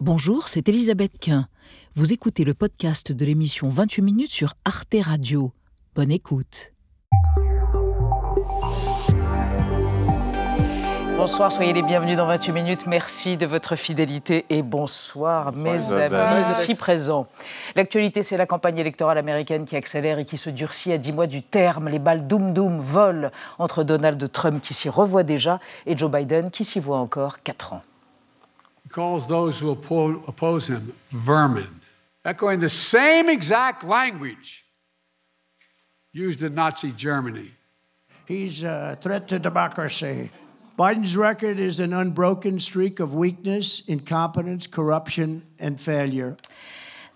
Bonjour, c'est Elisabeth Quint. Vous écoutez le podcast de l'émission 28 minutes sur Arte Radio. Bonne écoute. Bonsoir, soyez les bienvenus dans 28 minutes. Merci de votre fidélité et bonsoir, mes amis ici présents. L'actualité, c'est la campagne électorale américaine qui accélère et qui se durcit à 10 mois du terme. Les balles doum-doum volent entre Donald Trump qui s'y revoit déjà et Joe Biden qui s'y voit encore 4 ans. He calls those who oppose him vermin, echoing the same exact language used in Nazi Germany. He's a threat to democracy. Biden's record is an unbroken streak of weakness, incompetence, corruption, and failure.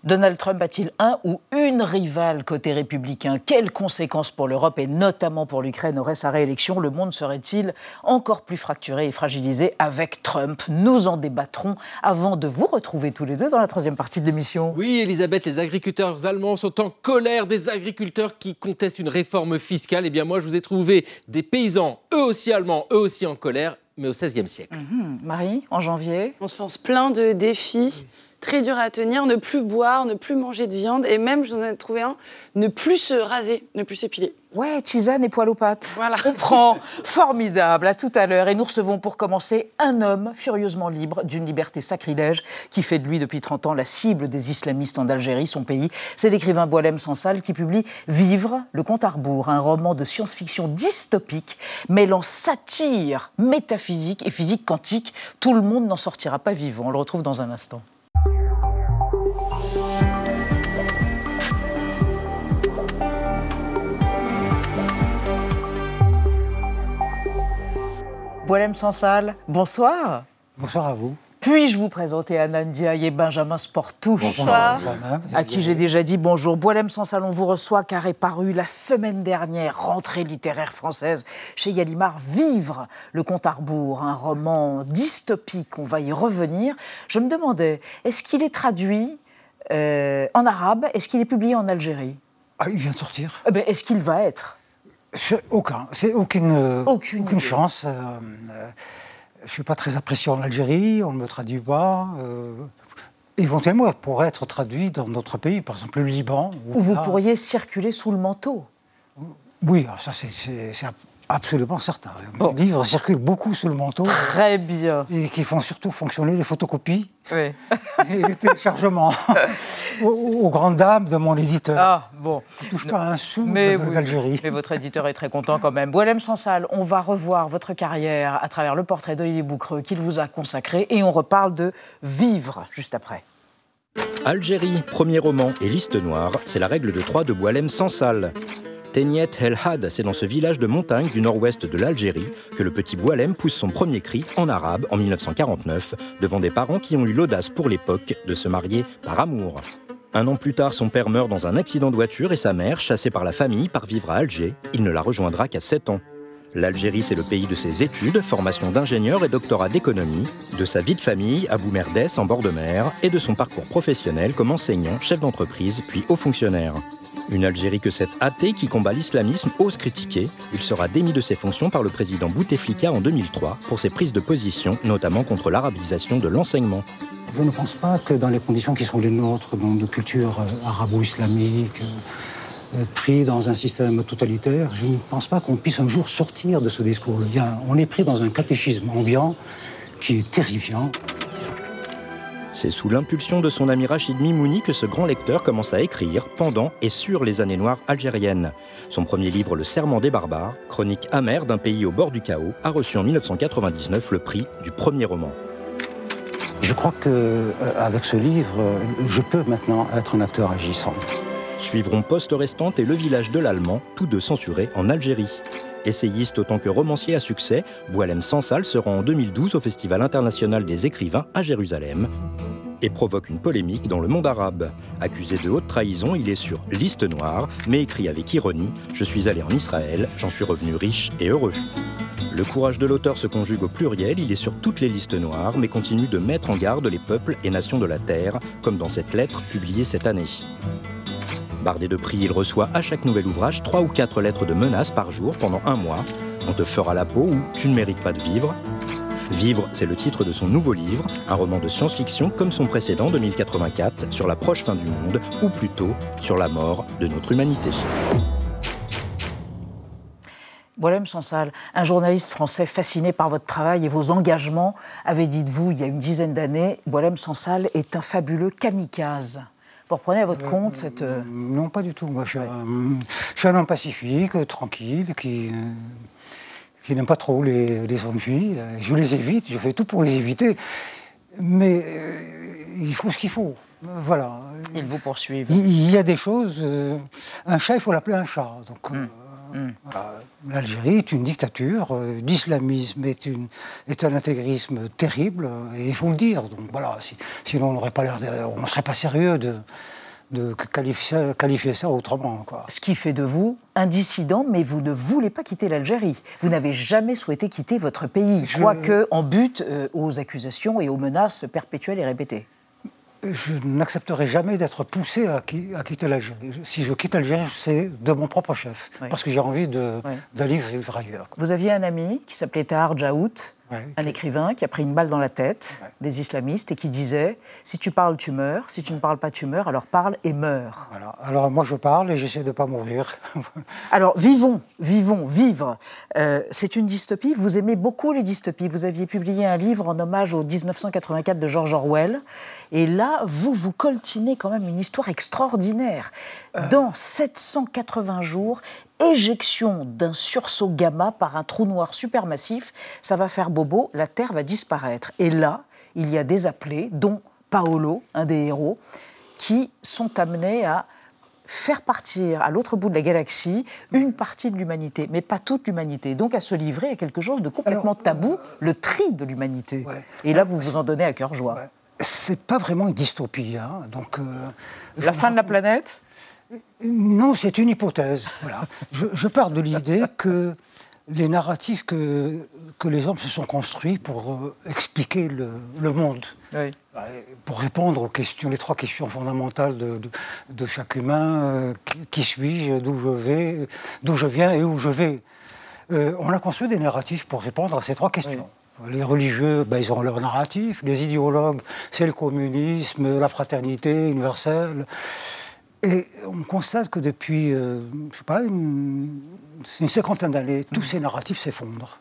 Donald Trump a-t-il un ou une rivale côté républicain? Quelles conséquences pour l'Europe et notamment pour l'Ukraine aurait sa réélection? Le monde serait-il encore plus fracturé et fragilisé avec Trump? Nous en débattrons avant de vous retrouver tous les deux dans la troisième partie de l'émission. Oui, Elisabeth, les agriculteurs allemands sont en colère des agriculteurs qui contestent une réforme fiscale. Eh bien, moi, je vous ai trouvé des paysans, eux aussi allemands, eux aussi en colère, mais au XVIe siècle. Mhm. Marie, en janvier? On se lance plein de défis très dur à tenir, ne plus boire, ne plus manger de viande, et même, je vous en ai trouvé un, ne plus se raser, ne plus s'épiler. Ouais, tisane et poil aux pattes. Voilà. On prend. Formidable. À tout à l'heure. Et nous recevons pour commencer un homme furieusement libre d'une liberté sacrilège qui fait de lui depuis 30 ans la cible des islamistes en Algérie, son pays. C'est l'écrivain Boilem Sansal qui publie Vivre, le compte à rebours, un roman de science-fiction dystopique mêlant satire, métaphysique et physique quantique. Tout le monde n'en sortira pas vivant. On le retrouve dans un instant. Boilem Sansal, bonsoir. Bonsoir à vous. Puis-je vous présenter Anand Diaye et Benjamin Sportouche Bonsoir. À qui j'ai déjà dit bonjour. Boilem Sansal, on vous reçoit car est paru la semaine dernière, rentrée littéraire française, chez Gallimard, Vivre, le compte à rebours, un roman dystopique, on va y revenir. Je me demandais, est-ce qu'il est traduit euh, en arabe? Est-ce qu'il est publié en Algérie? Ah, il vient de sortir Eh ben, Est-ce qu'il va être? Aucun. C'est aucune, Aucune idée. chance. Euh, euh, je ne suis pas très apprécié en Algérie, on ne me traduit pas. euh, éventuellement, il pourrait être traduit dans d'autres pays, par exemple le Liban. Ou vous là. pourriez circuler sous le manteau Oui, alors ça c'est absolument certain. Bon. Les livres circulent beaucoup sous le manteau Très bien. et qui font surtout fonctionner les photocopies Oui. et les téléchargements aux, aux grandes dames de mon éditeur. Ah, bon. qui ne touche pas un sou Mais, de- oui, d'Algérie. mais votre éditeur est très content quand même. Boilem Sansal, on va revoir votre carrière à travers le portrait d'Olivier Boucreux qu'il vous a consacré et on reparle de vivre juste après. Algérie, premier roman et liste noire, c'est la règle de trois de Boilem Sansal. Tenyet El Had, c'est dans ce village de montagne du nord-ouest de l'Algérie que le petit Boilem pousse son premier cri en arabe en 1949 devant des parents qui ont eu l'audace pour l'époque de se marier par amour. Un an plus tard, son père meurt dans un accident de voiture et sa mère, chassée par la famille, part vivre à Alger. Il ne la rejoindra qu'à 7 ans. L'Algérie, c'est le pays de ses études, formation d'ingénieur et doctorat d'économie, de sa vie de famille à Boumerdès en bord de mer et de son parcours professionnel comme enseignant, chef d'entreprise puis haut fonctionnaire. Une Algérie que cet athée qui combat l'islamisme ose critiquer. Il sera démis de ses fonctions par le président Bouteflika en 2003 pour ses prises de position, notamment contre l'arabisation de l'enseignement. Je ne pense pas que dans les conditions qui sont les nôtres, de culture euh, arabo-islamique, euh, euh, pris dans un système totalitaire, je ne pense pas qu'on puisse un jour sortir de ce discours. On est pris dans un catéchisme ambiant qui est terrifiant. C'est sous l'impulsion de son ami Rachid Mimouni que ce grand lecteur commence à écrire pendant et sur les années noires algériennes. Son premier livre, Le Serment des barbares, chronique amère d'un pays au bord du chaos, a reçu en 1999 le prix du premier roman. Je crois que euh, avec ce livre, je peux maintenant être un acteur agissant. Suivront Poste restante et Le village de l'Allemand, tous deux censurés en Algérie. Essayiste autant que romancier à succès, Boilem Sansal se rend en 2012 au Festival international des écrivains à Jérusalem et provoque une polémique dans le monde arabe. Accusé de haute trahison, il est sur liste noire, mais écrit avec ironie Je suis allé en Israël, j'en suis revenu riche et heureux. Le courage de l'auteur se conjugue au pluriel, il est sur toutes les listes noires, mais continue de mettre en garde les peuples et nations de la Terre, comme dans cette lettre publiée cette année. Bardé de prix, il reçoit à chaque nouvel ouvrage trois ou quatre lettres de menaces par jour pendant un mois. On te fera la peau ou tu ne mérites pas de vivre. Vivre, c'est le titre de son nouveau livre, un roman de science-fiction comme son précédent 2084 sur la proche fin du monde, ou plutôt sur la mort de notre humanité. Boilem Sansal, un journaliste français fasciné par votre travail et vos engagements, avait dit de vous il y a une dizaine d'années, Boilem Sansal est un fabuleux kamikaze. Vous reprenez à votre compte cette... euh, Non, pas du tout. Moi, je suis, un, je suis un homme pacifique, euh, tranquille, qui, euh, qui n'aime pas trop les, les ennuis. Euh, Je les évite, je fais tout pour les éviter. Mais euh, il faut ce qu'il faut. Voilà. Ils vous poursuivent. Il il y a des choses. euh, un chat, il faut l'appeler un chat. Donc, euh, Hum. voilà. L'Algérie est une dictature. L'islamisme est, une- est un intégrisme terrible, et il faut le dire. Donc voilà, si- sinon on n'aurait pas l'air, on ne serait pas sérieux de, de qualifier, ça, qualifier ça autrement. Quoi. Ce qui fait de vous un dissident, mais vous ne voulez pas quitter l'Algérie. Vous n'avez jamais souhaité quitter votre pays, Je- quoique en but euh, aux accusations et aux menaces perpétuelles et répétées. Je n'accepterai jamais d'être poussé à, qui- à quitter l'Algérie. Si je quitte l'Algérie, c'est de mon propre chef, Oui. parce que j'ai envie Oui. d'aller vivre ailleurs. quoi. Vous aviez un ami qui s'appelait Tahar Jaout, Ouais, un écrivain qui a pris une balle dans la tête des islamistes et qui disait si tu parles, tu meurs, si tu ne parles pas, tu meurs, alors parle et meurs. Voilà. Alors moi je parle et j'essaie de ne pas mourir. Alors vivons, vivons, vivre. Euh, c'est une dystopie. Vous aimez beaucoup les dystopies. Vous aviez publié un livre en hommage au 1984 de George Orwell. Et là, vous, vous coltinez quand même une histoire extraordinaire. Dans 780 jours, éjection d'un sursaut gamma par un trou noir supermassif, ça va faire bobo, la Terre va disparaître. Et là, il y a des appelés, dont Paolo, un des héros, qui sont amenés à faire partir à l'autre bout de la galaxie une partie de l'humanité, mais pas toute l'humanité. Donc à se livrer à quelque chose de complètement tabou, le tri de l'humanité. Ouais. Et là, vous vous en donnez à cœur joie. Ouais. C'est pas vraiment une dystopie. hein. Donc, euh, La fin de la planète Non, c'est une hypothèse. Voilà. Je, je pars de l'idée que les narratifs que, que les hommes se sont construits pour euh, expliquer le, le monde, Oui. Ouais, pour répondre aux questions, les trois questions fondamentales de, de- de chaque humain euh, qui, qui suis-je, d'où je vais, d'où je viens et où je vais. Euh, on a construit des narratifs pour répondre à ces trois questions. Les religieux, ben, ils ont leur narratif. Les idéologues, c'est le communisme, la fraternité universelle. Et on constate que depuis, euh, je sais pas, une, une cinquantaine d'années, tous ces narratifs s'effondrent.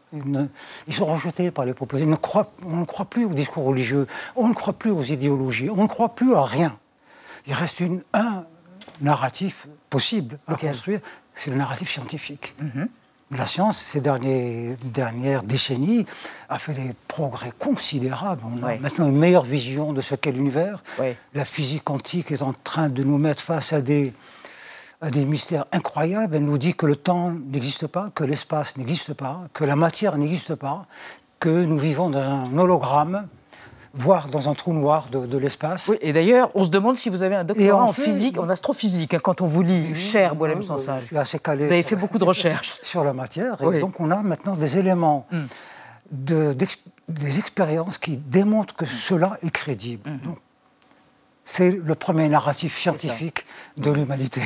Ils, sont rejetés par les ne croient- on ne croit plus aux discours religieux, on ne croit plus aux idéologies, on ne croit plus à rien. Il reste une, un narratif possible à construire, c'est le narratif scientifique. La science, ces derniers- dernières décennies, a fait des progrès considérables. On a maintenant une meilleure vision de ce qu'est l'univers. La physique quantique est en train de nous mettre face à des, à des mystères incroyables. Elle nous dit que le temps n'existe pas, que l'espace n'existe pas, que la matière n'existe pas, que nous vivons dans un hologramme, voire dans un trou noir de, de l'espace. Oui, et d'ailleurs, on se demande si vous avez un doctorat en physique, en astrophysique, hein, quand on vous lit, cher Boilem Oui, Sansal. Vous avez fait beaucoup de recherches. sur la matière. Et donc, on a maintenant des éléments, de- d'ex- des expériences qui démontrent que cela est crédible. Donc, c'est le premier narratif scientifique de l'humanité.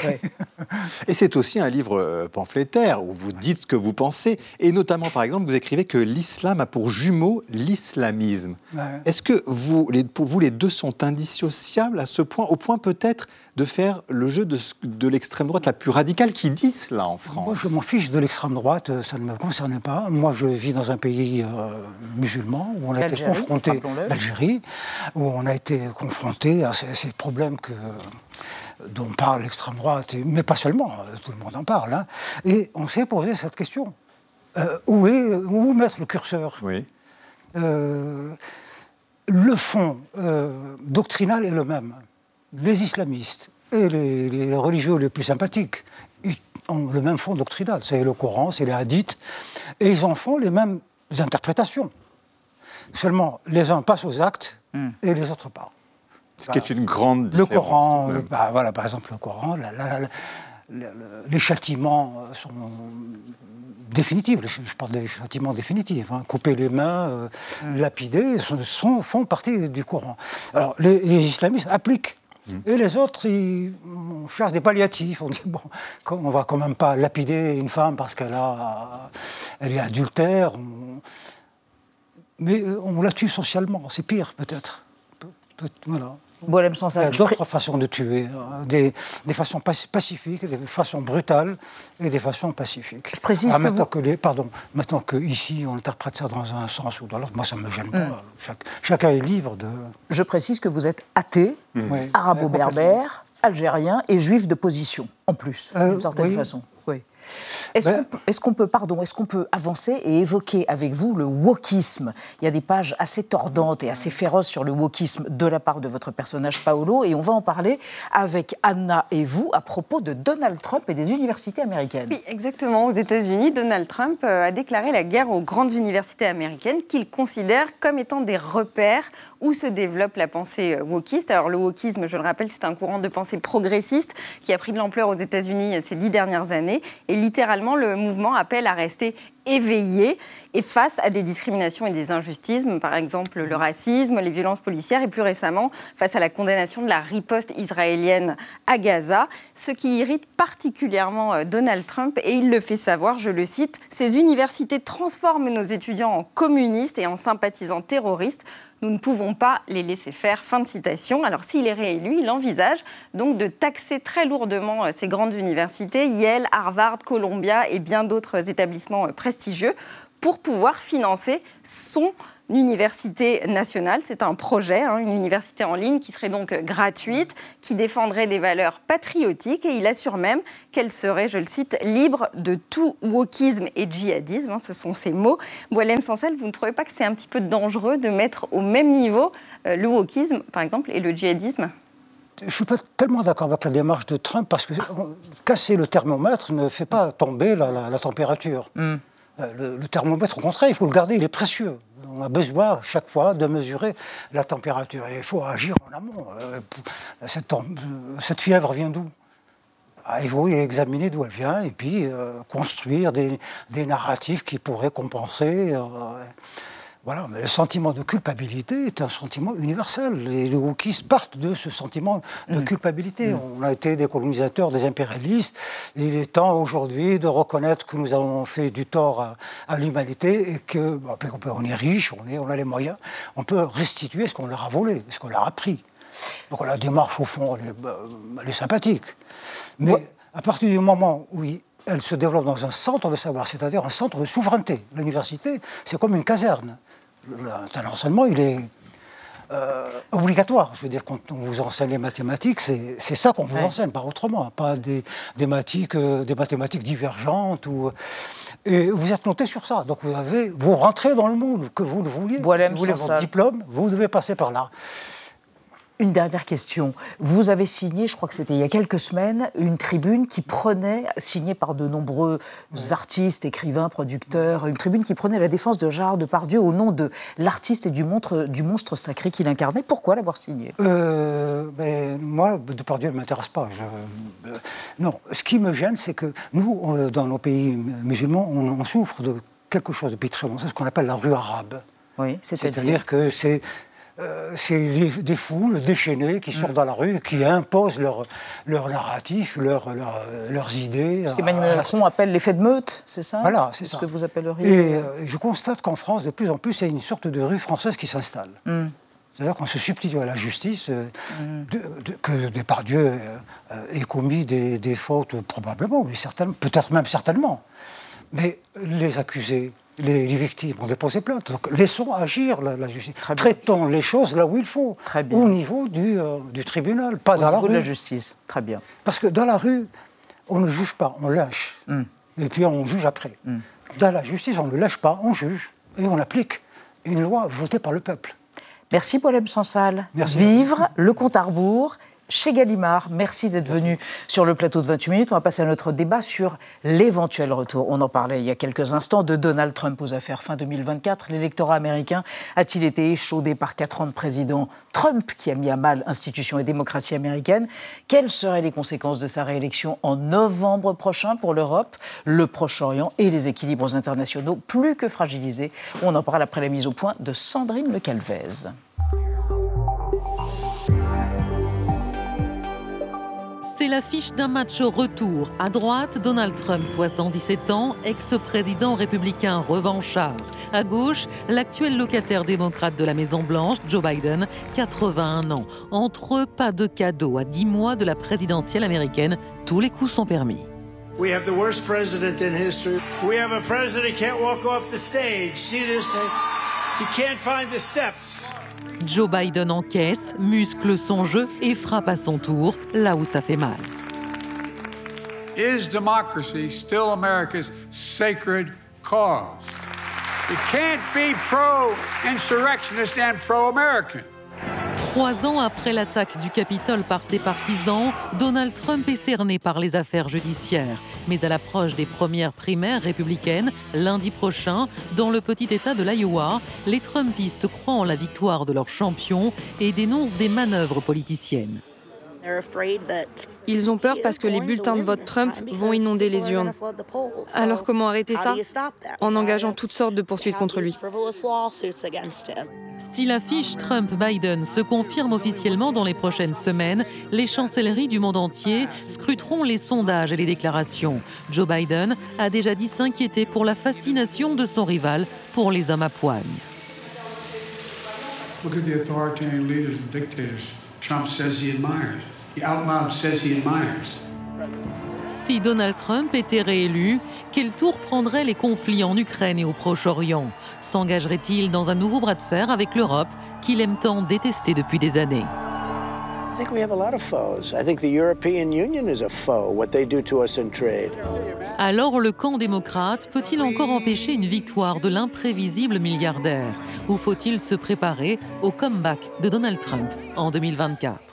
Et c'est aussi un livre euh, pamphlétaire où vous dites ce que vous pensez, et notamment, par exemple, vous écrivez que l'islam a pour jumeau l'islamisme. Ouais. Est-ce que vous, les- pour vous, les deux sont indissociables à ce point, au point peut-être de faire le jeu de, de l'extrême droite la plus radicale qui dit cela en France Moi, je m'en fiche de l'extrême droite, euh, ça ne me concerne pas. Moi, je vis dans un pays euh, musulman où on a été confronté, l'Algérie, où on a été confronté à ces, ces problèmes que, dont parle l'extrême droite, et- mais pas seulement, euh, tout le monde en parle. hein. Et on s'est posé cette question. Euh, où, est, où mettre le curseur? Oui. Euh, le fond euh, doctrinal est le même. Les islamistes et les, les religieux les plus sympathiques ils ont le même fond doctrinal. C'est le Coran, c'est les hadiths, et ils en font les mêmes interprétations. Seulement, les uns passent aux actes et les autres pas. Ce qui est une grande Le différence. Coran, le- même. bah, voilà, par exemple, le Coran, la- la- la- la- la- les châtiments euh, sont définitifs. Je, parle des châtiments définitifs. hein. Couper les mains, euh, lapider, sont, sont- font partie du Coran. Alors, les, les islamistes appliquent. Et les autres, ils, on cherche des palliatifs. On dit, bon, on va quand même pas lapider une femme parce qu'elle a, elle est adultère. on- Mais euh, on la tue socialement, c'est pire peut-être. Pe- peut- voilà. Boilem Il y a d'autres façons de tuer, euh, des, des façons paci- pacifiques, des façons brutales et des façons pacifiques. Je précise Ah, que maintenant vous- que les, pardon, maintenant que ici on interprète ça dans un sens ou dans l'autre, moi ça me gêne Hmm. pas. Chaque- chacun est libre de. je précise que vous êtes athée, Oui. arabo-berbère, algérien et juif de position, en plus, Euh, d'une certaine oui. façon. Oui. Est-ce Ben- qu'on peut- est-ce qu'on peut, pardon, est-ce qu'on peut avancer et évoquer avec vous le wokisme? Il y a des pages assez tordantes et assez féroces sur le wokisme de la part de votre personnage Paolo, et on va en parler avec Anna et vous à propos de Donald Trump et des universités américaines. Oui, exactement. Aux États-Unis, Donald Trump euh, a déclaré la guerre aux grandes universités américaines qu'il considère comme étant des repères où se développe la pensée euh, wokiste. Alors le wokisme, je le rappelle, c'est un courant de pensée progressiste qui a pris de l'ampleur aux États-Unis ces dix dernières années. Et littéralement, le mouvement appelle à rester éveillé et face à des discriminations et des injustices, par exemple le racisme, les violences policières et plus récemment face à la condamnation de la riposte israélienne à Gaza, ce qui irrite particulièrement euh, Donald Trump et il le fait savoir, je le cite, ces universités transforment nos étudiants en communistes et en sympathisants terroristes. Nous ne pouvons pas les laisser faire. Fin de citation. Alors s'il est réélu, il envisage donc de taxer très lourdement euh, ces grandes universités, Yale, Harvard, Columbia et bien d'autres établissements euh, prestigieux, pour pouvoir financer son université nationale. C'est un projet, hein, une université en ligne qui serait donc gratuite, qui défendrait des valeurs patriotiques et il assure même qu'elle serait, je le cite, libre de tout wokisme et djihadisme. hein, ce sont ces mots. Boilem Sansel, vous ne trouvez pas que c'est un petit peu dangereux de mettre au même niveau euh, le wokisme, par exemple, et le djihadisme? Je ne suis pas tellement d'accord avec la démarche de Trump parce que casser le thermomètre ne fait pas tomber la, la- la température. Euh, Le, le thermomètre, au contraire, il faut le garder, il est précieux. On a besoin chaque fois de mesurer la température et il faut agir en amont. Euh, euh, cette fièvre vient d'où? Ah, Il faut examiner d'où elle vient et puis euh, construire des, des narratifs qui pourraient compenser. euh, voilà, mais le sentiment de culpabilité est un sentiment universel. Les, wokistes partent de ce sentiment de culpabilité. On a été des colonisateurs, des impérialistes. Et il est temps aujourd'hui de reconnaître que nous avons fait du tort à, à l'humanité et que bon, on est riche, on, est, on a les moyens. On peut restituer ce qu'on leur a volé, ce qu'on leur a pris. Donc la démarche, au fond, elle est, bah, elle est sympathique. Mais à partir du moment où il- elle se développe dans un centre de savoir, c'est-à-dire un centre de souveraineté, l'université, c'est comme une caserne. Le- le- L'enseignement, il est euh, obligatoire. Je veux dire, quand on vous enseigne les mathématiques, c'est ça qu'on vous Ouais. enseigne, pas autrement, pas des, des, mathématiques, euh, des mathématiques divergentes. Ou, et vous êtes noté sur ça. Donc vous, avez, vous rentrez dans le moule, que vous le vouliez. Boilem si vous voulez votre diplôme, vous devez passer par là. Une dernière question. Vous avez signé, je crois que c'était il y a quelques semaines, une tribune qui prenait, signée par de nombreux artistes, écrivains, producteurs, une tribune qui prenait la défense de Gérard Depardieu au nom de l'artiste et du monstre, du monstre sacré qu'il incarnait. Pourquoi l'avoir signé? Euh, mais moi, Depardieu ne m'intéresse pas. Je- euh, non, ce qui me gêne, c'est que nous, euh, dans nos pays musulmans, on, on souffre de quelque chose depuis très longtemps, c'est ce qu'on appelle la rue arabe. Oui, C'est-à-dire que c'est euh, c'est des, foules déchaînées qui Mm. sortent dans la rue, qui imposent leur, leur narratif, leur, leur- leurs idées. ce qu'Emmanuel la- Macron appelle l'effet de meute, c'est ça? Voilà, c'est ce ça. que vous appelleriez. Et euh, je constate qu'en France, de plus en plus, il y a une sorte de rue française qui s'installe. Mm. C'est-à-dire qu'on se substitue à la justice, euh, de- de- que Depardieu euh, euh, ait commis des, des fautes, probablement, mais peut-être même certainement. Mais les accusés, les, les victimes ont déposé plainte. Donc laissons agir la, la justice. Très bien. Traitons les choses là où il faut, Très bien. au niveau du, euh, du tribunal, pas Au dans la niveau de la rue. justice. Très bien. Parce que dans la rue, on ne juge pas, on lynche. Mm. Et puis on juge après. Dans la justice, on ne lâche pas, on juge. Et on applique une loi votée par le peuple. Merci Paulem Sansal. Merci. Vivre, le compte à rebours. Chez Gallimard, merci d'être venu sur le plateau de 28 minutes. On va passer à notre débat sur l'éventuel retour. On en parlait il y a quelques instants de Donald Trump aux affaires fin 2024. L'électorat américain a-t-il été échaudé par quatre ans de président Trump qui a mis à mal institutions et démocratie américaine? Quelles seraient les conséquences de sa réélection en novembre prochain pour l'Europe, le Proche-Orient et les équilibres internationaux plus que fragilisés? On en parle après la mise au point de Sandrine Le Calvez. L'affiche d'un match retour. À droite, Donald Trump, 77 ans, ex-président républicain revanchard. À gauche, l'actuel locataire démocrate de la Maison-Blanche, Joe Biden, 81 ans. Entre eux, pas de cadeau. À 10 mois de la présidentielle américaine, tous les coups sont permis. We have the worst president in history. We have a president who can't walk off the stage. See this thing? Steps. Joe Biden encaisse, muscle son jeu et frappe à son tour là où ça fait mal. Is democracy still America's sacred cause? It can't be pro insurrectionist and pro American. Trois ans après l'attaque du Capitole par ses partisans, Donald Trump est cerné par les affaires judiciaires. Mais à l'approche des premières primaires républicaines, lundi prochain, dans le petit État de l'Iowa, les Trumpistes croient en la victoire de leur champion et dénoncent des manœuvres politiciennes. Ils ont peur parce que les bulletins de vote Trump vont inonder les urnes. Alors comment arrêter ça En engageant toutes sortes de poursuites contre lui. Si l'affiche Trump-Biden se confirme officiellement dans les prochaines semaines, les chancelleries du monde entier scruteront les sondages et les déclarations. Joe Biden a déjà dit s'inquiéter pour la fascination de son rival pour les hommes à poigne. Look at the authoritarian leaders and dictators Trump says he admires. Si Donald Trump était réélu, quel tour prendraient les conflits en Ukraine et au Proche-Orient? S'engagerait-il dans un nouveau bras de fer avec l'Europe qu'il aime tant détester depuis des années? I think we have a lot of foes. I think the European Union is a foe, what they do to us in trade. Alors le camp démocrate peut-il encore empêcher une victoire de l'imprévisible milliardaire? Ou faut-il se préparer au comeback de Donald Trump en 2024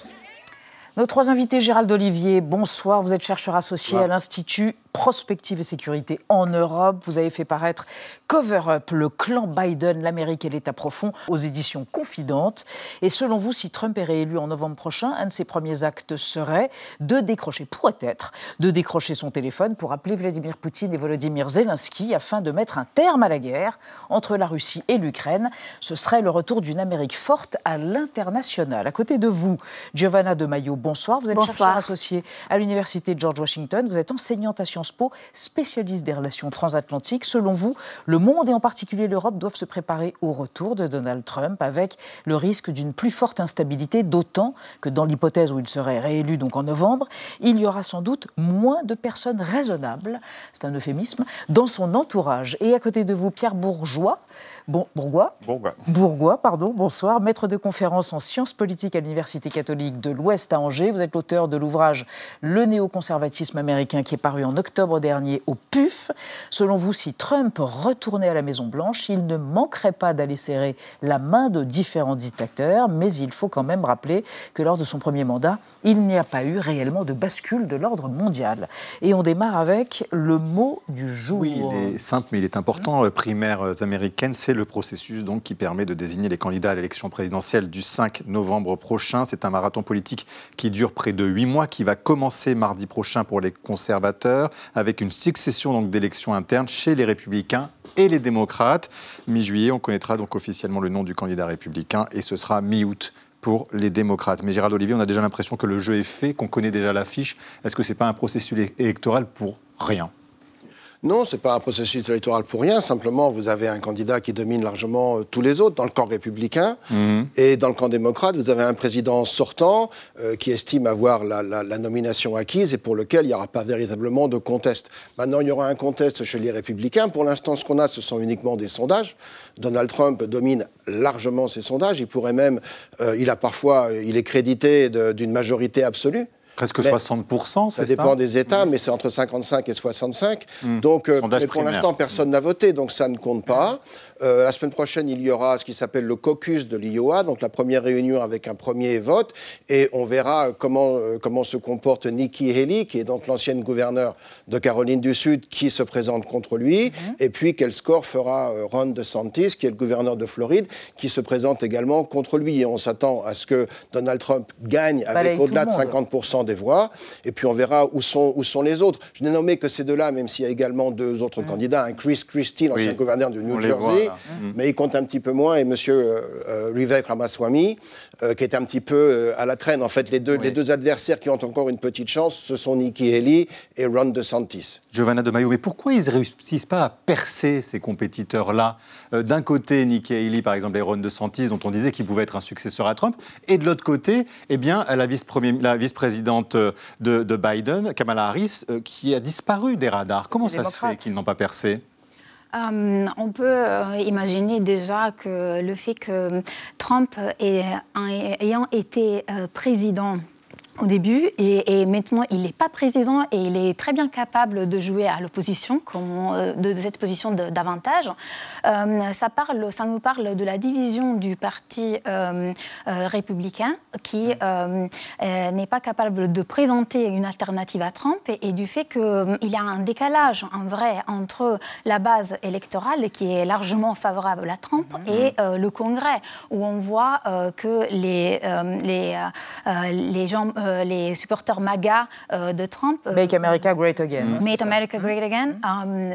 Nos trois invités, Gérald Olivier, bonsoir. Vous êtes chercheur associé à l'Institut Prospective et Sécurité en Europe. Vous avez fait paraître Cover Up, le clan Biden, l'Amérique et l'État profond aux éditions Confidentes. Et selon vous, si Trump est réélu en novembre prochain, un de ses premiers actes serait de décrocher, pourrait être, de décrocher son téléphone pour appeler Vladimir Poutine et Volodymyr Zelensky afin de mettre un terme à la guerre entre la Russie et l'Ukraine. Ce serait le retour d'une Amérique forte à l'international. À côté de vous, Giovanna de Maio, bonsoir. Vous êtes Bonsoir. chercheur associé à l'Université George Washington. Vous êtes enseignante à Sciences Po, spécialiste des relations transatlantiques. Selon vous, le monde et en particulier l'Europe doivent se préparer au retour de Donald Trump avec le risque d'une plus forte instabilité, d'autant que dans l'hypothèse où il serait réélu donc en novembre, il y aura sans doute moins de personnes raisonnables, c'est un euphémisme, dans son entourage. Et à côté de vous, Pierre Bourgeois, Bon, Bourgois Bourgois. Bourgois, pardon, bonsoir, maître de conférence en sciences politiques à l'Université catholique de l'Ouest à Angers. Vous êtes l'auteur de l'ouvrage Le néoconservatisme américain qui est paru en octobre dernier au PUF. Selon vous, si Trump retournait à la Maison-Blanche, il ne manquerait pas d'aller serrer la main de différents dictateurs, mais il faut quand même rappeler que lors de son premier mandat, il n'y a pas eu réellement de bascule de l'ordre mondial. Et on démarre avec le mot du jour. Oui, il est simple, mais il est important. Primaires américaines, c'est le processus donc qui permet de désigner les candidats à l'élection présidentielle du 5 novembre prochain. C'est un marathon politique qui dure près de huit mois, qui va commencer mardi prochain pour les conservateurs, avec une succession donc d'élections internes chez les républicains et les démocrates. Mi-juillet, on connaîtra donc officiellement le nom du candidat républicain et ce sera mi-août pour les démocrates. Mais Gérald Olivier, on a déjà l'impression que le jeu est fait, qu'on connaît déjà l'affiche. Est-ce que c'est pas un processus électoral pour rien? Non, ce n'est pas un processus électoral pour rien. Simplement, vous avez un candidat qui domine largement euh, tous les autres dans le camp républicain. Et dans le camp démocrate, vous avez un président sortant euh, qui estime avoir la, la- la nomination acquise et pour lequel il n'y aura pas véritablement de conteste. Maintenant, il y aura un conteste chez les républicains. Pour l'instant, ce qu'on a, ce sont uniquement des sondages. Donald Trump domine largement ces sondages. Il pourrait même, euh, il a parfois, il est crédité d'une majorité absolue. Presque Mais 60%, Ça c'est dépend des États, mais c'est entre 55 et 65. Mm. Donc, euh, mais pour l'instant, personne n'a voté, donc ça ne compte pas. Euh, la semaine prochaine, il y aura ce qui s'appelle le caucus de l'Iowa, donc la première réunion avec un premier vote, et on verra comment, euh, comment se comporte Nikki Haley, qui est donc l'ancienne gouverneure de Caroline du Sud, qui se présente contre lui, Mhm. et puis quel score fera euh, Ron DeSantis, qui est le gouverneur de Floride, qui se présente également contre lui. Et on s'attend à ce que Donald Trump gagne avec au-delà de monde. 50% des voix, et puis on verra où sont, où sont les autres. Je n'ai nommé que ces deux-là, même s'il y a également deux autres candidats, un Chris Christie, l'ancien Oui, gouverneur du New on Jersey, voit, parler, mais il compte un petit peu moins. Et M. Vivek Ramaswamy, qui est un petit peu à la traîne. En fait, les deux, les deux adversaires qui ont encore une petite chance, ce sont Nikki Haley et Ron DeSantis. Giovanna de Mayo, mais pourquoi ils ne réussissent pas à percer ces compétiteurs-là? D'un côté, Nikki Haley, par exemple, et Ron DeSantis, dont on disait qu'il pouvait être un successeur à Trump, et de l'autre côté, eh bien, la vice-présidente de, de, Biden, Kamala Harris, qui a disparu des radars. Comment ça se fait qu'ils n'ont pas percé? Euh, on peut euh, imaginer déjà que le fait que Trump ayant été euh, président au début et, maintenant il n'est pas président et il est très bien capable de jouer à l'opposition euh, de, cette position d'avantage. Euh, ça, parle, ça nous parle de la division du parti euh, républicain qui n'est pas capable de présenter une alternative à Trump et, du fait qu'il y a un décalage en vrai entre la base électorale qui est largement favorable à Trump et le Congrès où on voit que les, les, les gens euh, les supporters MAGA euh, de Trump. Euh, Make America Great Again. Make America Great Again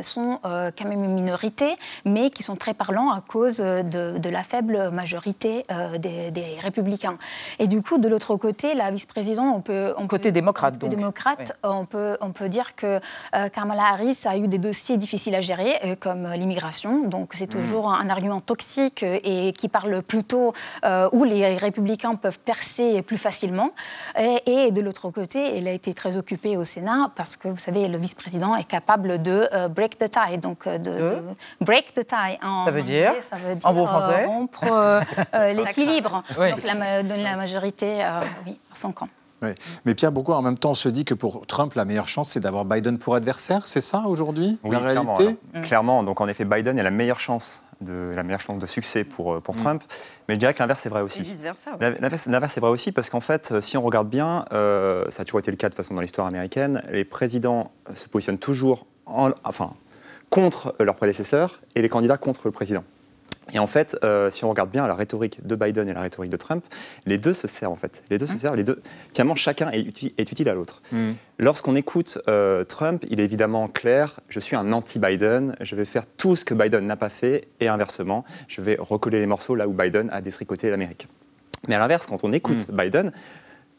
sont quand même une minorité, mais qui sont très parlants à cause de, la faible majorité des, républicains. Et du coup, de l'autre côté, la vice-présidente, on peut, on côté démocrate, donc. démocrate, on peut on peut dire que Kamala Harris a eu des dossiers difficiles à gérer, comme l'immigration. Donc c'est mm. toujours un, argument toxique et qui parle plutôt où les républicains peuvent percer plus facilement. Et, et de l'autre côté, elle a été très occupée au Sénat parce que, vous savez, le vice-président est capable de euh, break the tie. Donc, euh, de, break the tie en ça veut dire, ça veut dire en bon français euh, rompre l'équilibre. Donc, la, de la majorité, oui, à son camp. Oui. Mais Pierre, beaucoup en même temps se dit que pour Trump, la meilleure chance, c'est d'avoir Biden pour adversaire. C'est ça aujourd'hui, oui, la réalité Clairement, Donc en effet, Biden a la meilleure chance de la meilleure chance de succès pour, euh, pour mm. Trump. Mais je dirais que l'inverse est vrai aussi. L'inverse est vrai aussi parce qu'en fait, euh, si on regarde bien, euh, ça a toujours été le cas de façon dans l'histoire américaine, les présidents se positionnent toujours en, enfin, contre leurs prédécesseurs et les candidats contre le président. Et en fait, euh, si on regarde bien la rhétorique de Biden et la rhétorique de Trump, les deux se servent en fait. Les deux se mmh. servent, les deux. Finalement, chacun est, utile à l'autre. Mmh. Lorsqu'on écoute euh, Trump, il est évidemment clair je suis un anti-Biden, je vais faire tout ce que Biden n'a pas fait, et inversement, je vais recoller les morceaux là où Biden a détricoté l'Amérique. Mais à l'inverse, quand on écoute mmh. Biden,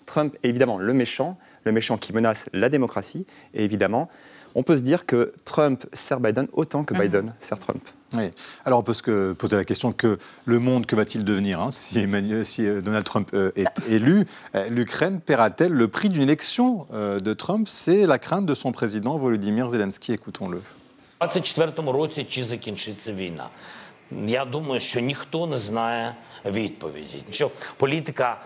Trump est évidemment le méchant, le méchant qui menace la démocratie, et évidemment, on peut se dire que Trump sert Biden autant que Biden sert Trump. Oui. Alors on peut se poser la question que le monde, que va-t-il devenir hein, si, si, euh, Donald Trump euh, est élu euh, L'Ukraine paiera-t-elle le prix d'une élection de Trump C'est la crainte de son président Volodymyr Zelensky. Écoutons-le. році чи закінчиться війна? Я думаю, що ніхто не знає відповіді. Що політика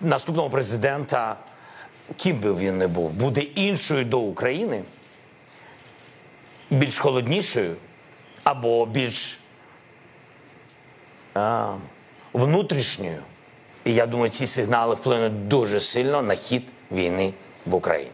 наступного президента, ким би він не був, буде іншою до України, Більш холоднішою, або більш а, внутрішньою. І я думаю, ці сигнали вплинуть дуже сильно на хід війни в Україні.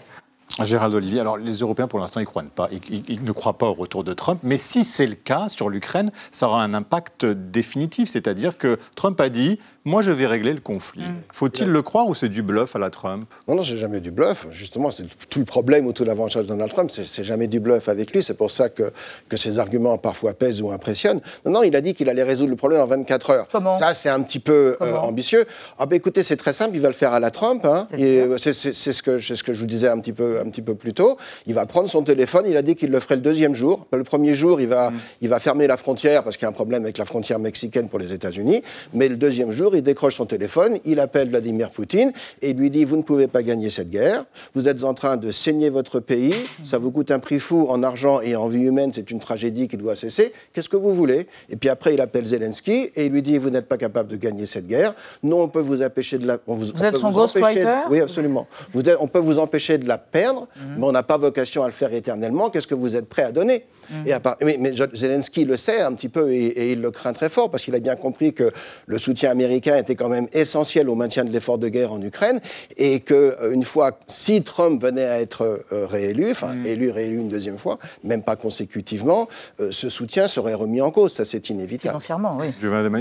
Gérald Olivier, alors les Européens pour l'instant ils, croient pas, ils, ne croient pas au retour de Trump, mais si c'est le cas sur l'Ukraine, ça aura un impact définitif, c'est-à-dire que Trump a dit moi je vais régler le conflit. Mm. Faut-il le croire ou c'est du bluff à la Trump? Non, non, c'est jamais du bluff. Justement, c'est tout le problème ou tout l'avantage de Donald Trump, c'est jamais du bluff avec lui. C'est pour ça que, que ses arguments parfois pèsent ou impressionnent. Non, non, il a dit qu'il allait résoudre le problème en 24 heures. Comment? Ça, c'est un petit peu euh, ambitieux. Ah ben écoutez, c'est très simple, il va le faire à la Trump. Hein. C'est ce, que, ce que je vous disais un petit peu, un petit peu plus tôt. Il va prendre son téléphone, il a dit qu'il le ferait le deuxième jour. Le premier jour, il va, mm. il va fermer la frontière parce qu'il y a un problème avec la frontière mexicaine pour les États-Unis. Mais le deuxième jour, il décroche son téléphone il appelle Vladimir Poutine et lui dit Vous ne pouvez pas gagner cette guerre, vous êtes en train de saigner votre pays, ça vous coûte un prix fou en argent et en vie humaine, c'est une tragédie qui doit cesser, qu'est-ce que vous voulez? Et puis après, il appelle Zelensky et il lui dit Vous n'êtes pas capable de gagner cette guerre, nous, on peut vous empêcher de la. vous, êtes son ghostwriter? Oui, absolument. Vous on peut vous empêcher de la perdre, mhm. mais on n'a pas vocation à le faire éternellement, qu'est-ce que vous êtes prêt à donner mhm. et à mais, Zelensky le sait un petit peu et, et il le craint très fort parce qu'il a bien compris que le soutien américain était quand même essentiel au maintien de l'effort de guerre en Ukraine, et que euh, une fois, si Trump venait à être euh, réélu, enfin mm. élu, réélu une deuxième fois, même pas consécutivement, euh, ce soutien serait remis en cause. Ça, c'est inévitable. Financièrement, oui.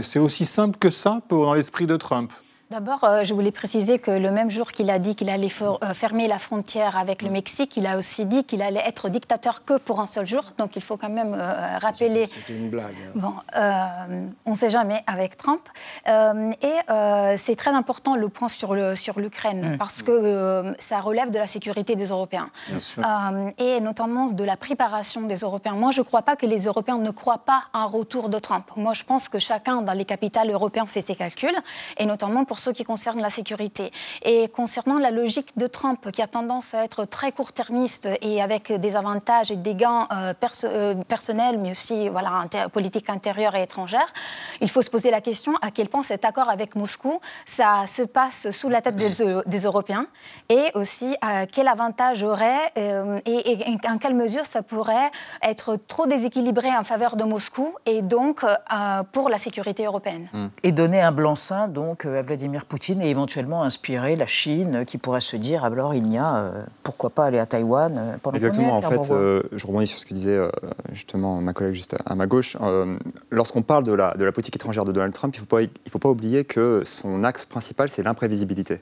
C'est aussi simple que ça pour, dans l'esprit de Trump. D'abord, euh, je voulais préciser que le même jour qu'il a dit qu'il allait euh, fermer la frontière avec le Mexique, il a aussi dit qu'il allait être dictateur que pour un seul jour. Donc il faut quand même euh, rappeler. C'était une blague. hein. Bon, on ne sait jamais avec Trump. et c'est très important le point sur le sur l'Ukraine Mm. parce que ça relève de la sécurité des Européens et notamment de la préparation des Européens. Moi, je ne crois pas que les Européens ne croient pas à un retour de Trump. Moi, je pense que chacun dans les capitales européennes fait ses calculs et notamment pour ce qui concerne la sécurité. Et concernant la logique de Trump, qui a tendance à être très court-termiste et avec des avantages et des gains euh, euh, personnels, mais aussi voilà, inter- politique intérieure et étrangère, il faut se poser la question à quel point cet accord avec Moscou, ça se passe sous la tête des, Eu- des Européens, et aussi euh, quel avantage aurait euh, et, et en quelle mesure ça pourrait être trop déséquilibré en faveur de Moscou et donc pour la sécurité européenne. Et donner un blanc-seing donc à Vladimir Poutine et éventuellement inspirer la Chine qui pourrait se dire alors il y a euh, pourquoi pas aller à Taïwan euh, pendant Exactement, en fait, euh, je rebondis sur ce que disait euh, justement ma collègue juste à ma gauche. Lorsqu'on parle de la, de la politique étrangère de Donald Trump, il ne faut, pas- il faut pas oublier que son axe principal, c'est l'imprévisibilité.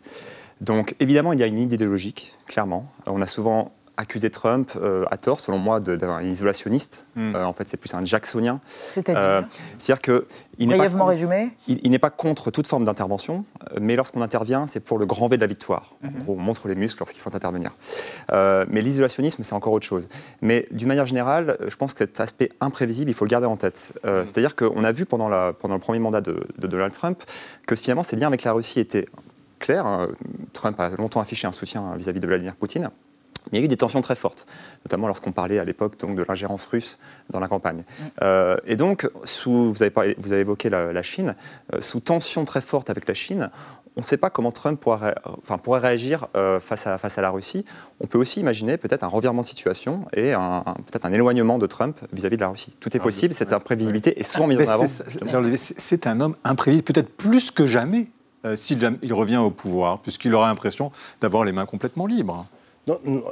Donc évidemment, il y a une idée idéologique, clairement. On a souvent accusé Trump, euh, à tort, selon moi, de- d'avoir un isolationniste. Euh, en fait, c'est plus un jacksonien. C'est-à-dire Euh, C'est-à-dire que il n'est pas contre- résumé il, il n'est pas contre toute forme d'intervention, mais lorsqu'on intervient, c'est pour le grand V de la victoire. Mhm. En gros, on montre les muscles lorsqu'il faut intervenir. Euh, mais l'isolationnisme, c'est encore autre chose. Mais d'une manière générale, je pense que cet aspect imprévisible, il faut le garder en tête. Euh, C'est-à-dire qu'on a vu pendant, la- pendant le premier mandat de, de Donald Trump que finalement ses liens avec la Russie étaient clairs. hein. Trump a longtemps affiché un soutien vis-à-vis de Vladimir Poutine. Il y a eu des tensions très fortes, notamment lorsqu'on parlait à l'époque donc, de l'ingérence russe dans la campagne. Euh, et donc, sous, vous, avez parlé- vous avez évoqué la, la Chine, euh, sous tension très forte avec la Chine, on ne sait pas comment Trump pourrait, ré- enfin, pourrait réagir euh, face, à, face à la Russie. On peut aussi imaginer peut-être un revirement de situation et un- un- peut-être un éloignement de Trump vis-à-vis de la Russie. Tout est possible, cette imprévisibilité est souvent mise Mais en avant. c'est- un homme imprévisible, peut-être plus que jamais, euh, s'il il revient au pouvoir, puisqu'il aura l'impression d'avoir les mains complètement libres. Non, non,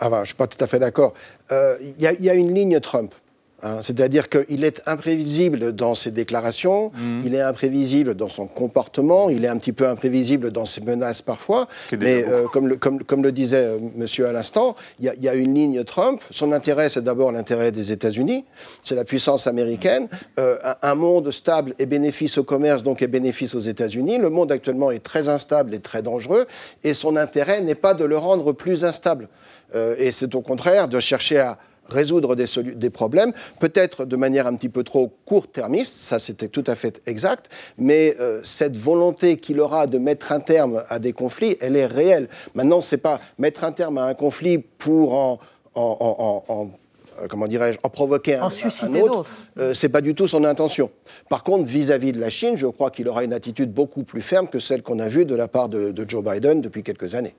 ah ben, je ne suis pas tout à fait d'accord. Euh, il y a une ligne Trump. Hein. C'est-à-dire qu'il est imprévisible dans ses déclarations, il est imprévisible dans son comportement, il est un petit peu imprévisible dans ses menaces parfois. Mais euh, comme, le, comme, comme le disait euh, monsieur à l'instant, il y, a- il y a une ligne Trump. Son intérêt, c'est d'abord l'intérêt des États-Unis, c'est la puissance américaine. Euh, un, monde stable est bénéfice au commerce, donc est bénéfice aux États-Unis. Le monde actuellement est très instable et très dangereux, et son intérêt n'est pas de le rendre plus instable. Et c'est au contraire de chercher à résoudre des, problèmes, peut-être de manière un petit peu trop court-termiste, ça c'était tout à fait exact, mais euh, cette volonté qu'il aura de mettre un terme à des conflits, elle est réelle. Maintenant, c'est pas mettre un terme à un conflit pour en, en- en- en- euh, comment dirais-je, en provoquer un, En un susciter autre, euh, c'est pas du tout son intention. Par contre, vis-à-vis de la Chine, je crois qu'il aura une attitude beaucoup plus ferme que celle qu'on a vue de la part de, de Joe Biden depuis quelques années.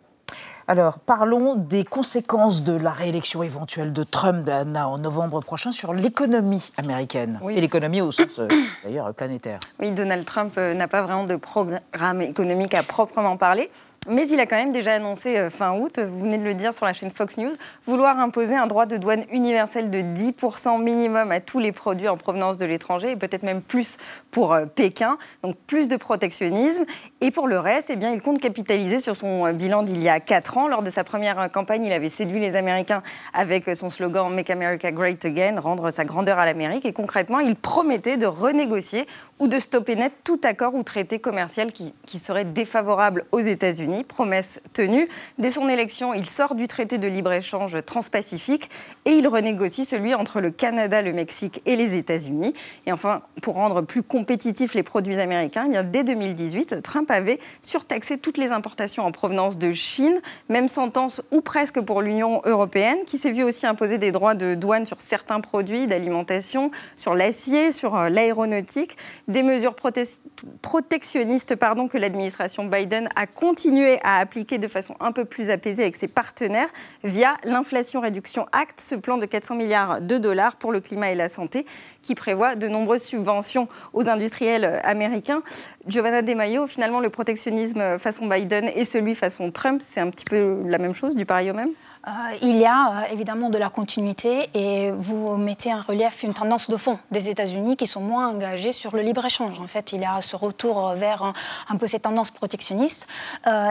Alors, parlons des conséquences de la réélection éventuelle de Trump Dana, en novembre prochain sur l'économie américaine. Oui. Et l'économie au sens, euh, d'ailleurs, planétaire. Oui, Donald Trump euh, n'a pas vraiment de programme économique à proprement parler. Mais il a quand même déjà annoncé euh, fin août, vous venez de le dire sur la chaîne Fox News, vouloir imposer un droit de douane universel de 10% minimum à tous les produits en provenance de l'étranger et peut-être même plus pour euh, Pékin. Donc plus de protectionnisme. Et pour le reste, eh il compte capitaliser sur son euh, bilan d'il y a 4 ans. Lors de sa première campagne, il avait séduit les Américains avec son slogan Make America Great Again, rendre sa grandeur à l'Amérique. Et concrètement, il promettait de renégocier ou de stopper net tout accord ou traité commercial qui serait défavorable aux États-Unis. Promesse tenue. Dès son élection, il sort du traité de libre-échange transpacifique et il renégocie celui entre le Canada, le Mexique et les États-Unis. Et enfin, pour rendre plus compétitifs les produits américains, eh bien, dès 2018, Trump avait surtaxé toutes les importations en provenance de Chine, même sentence ou presque pour l'Union européenne, qui s'est vue aussi imposer des droits de douane sur certains produits d'alimentation, sur l'acier, sur euh, l'aéronautique, des mesures prote- protectionnistes pardon, que l'administration Biden a continué à appliquer de façon un peu plus apaisée avec ses partenaires via l'Inflation Réduction Act, ce plan de 400 milliards de dollars pour le climat et la santé, qui prévoit de nombreuses subventions aux industriels américains. Giovanna De Maio, finalement, le protectionnisme façon Biden et celui façon Trump, c'est un petit peu la même chose, du pareil au même? Euh, il y a euh, évidemment de la continuité et vous mettez en relief une tendance de fond des États-Unis qui sont moins engagés sur le libre-échange. En fait, il y a ce retour vers un, peu cette tendance protectionniste,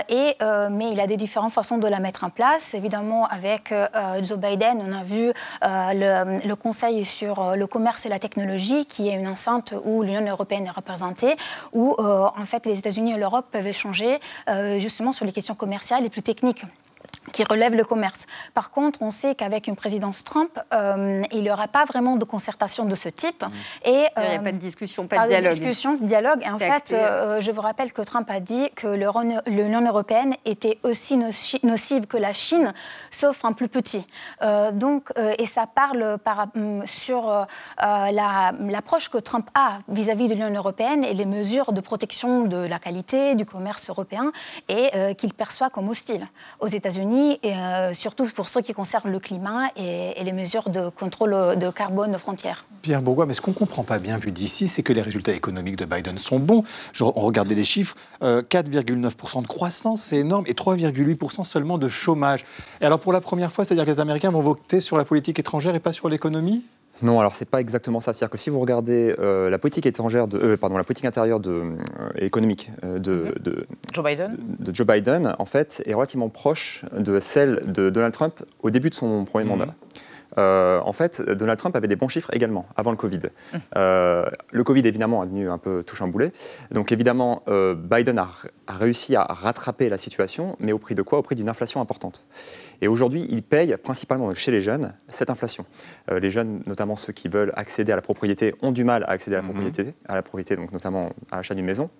et, mais il y a des différentes façons de la mettre en place. Évidemment, avec Joe Biden, on a vu le, le, Conseil sur le commerce et la technologie, qui est une enceinte où l'Union européenne est représentée, où en fait les États-Unis et l'Europe peuvent échanger justement sur les questions commerciales et plus techniques qui relève le commerce. Par contre, on sait qu'avec une présidence Trump, euh, il n'y aura pas vraiment de concertation de ce type. Mmh. Et, il n'y a pas de discussion, pas, de dialogue. Pas de discussion, de dialogue. Et en fait, euh, je vous rappelle que Trump a dit que l'Union européenne était aussi nocive que la Chine, sauf un plus petit. Euh, donc, et ça parle par, mm, sur l'approche que Trump a vis-à-vis de l'Union européenne et les mesures de protection de la qualité du commerce européen et qu'il perçoit comme hostile aux États-Unis et euh, surtout pour ce qui concerne le climat et, les mesures de contrôle de carbone aux frontières. Pierre Bourgois, mais ce qu'on ne comprend pas bien vu d'ici, c'est que les résultats économiques de Biden sont bons. on regardait les chiffres, 4,9% euh, de croissance, c'est énorme, et 3,8% seulement de chômage. Et alors pour la première fois, c'est-à-dire que les Américains vont voter sur la politique étrangère et pas sur l'économie? Non, alors c'est pas exactement ça. C'est-à-dire que si vous regardez euh, la politique étrangère, de, pardon, la politique intérieure de, économique de, mhm. de, Joe Biden, de, Joe Biden, en fait, est relativement proche de celle de Donald Trump au début de son premier mhm. mandat. Euh, en fait, Donald Trump avait des bons chiffres également avant le Covid. Euh, le Covid, évidemment, a venu un peu tout chambouler. Donc, évidemment, euh, Biden a, a, réussi à rattraper la situation, mais au prix de quoi? Au prix d'une inflation importante. Et aujourd'hui, il paye principalement chez les jeunes cette inflation. les jeunes, notamment ceux qui veulent accéder à la propriété, ont du mal à accéder à la mhm. propriété, à la propriété, donc notamment à l'achat d'une maison.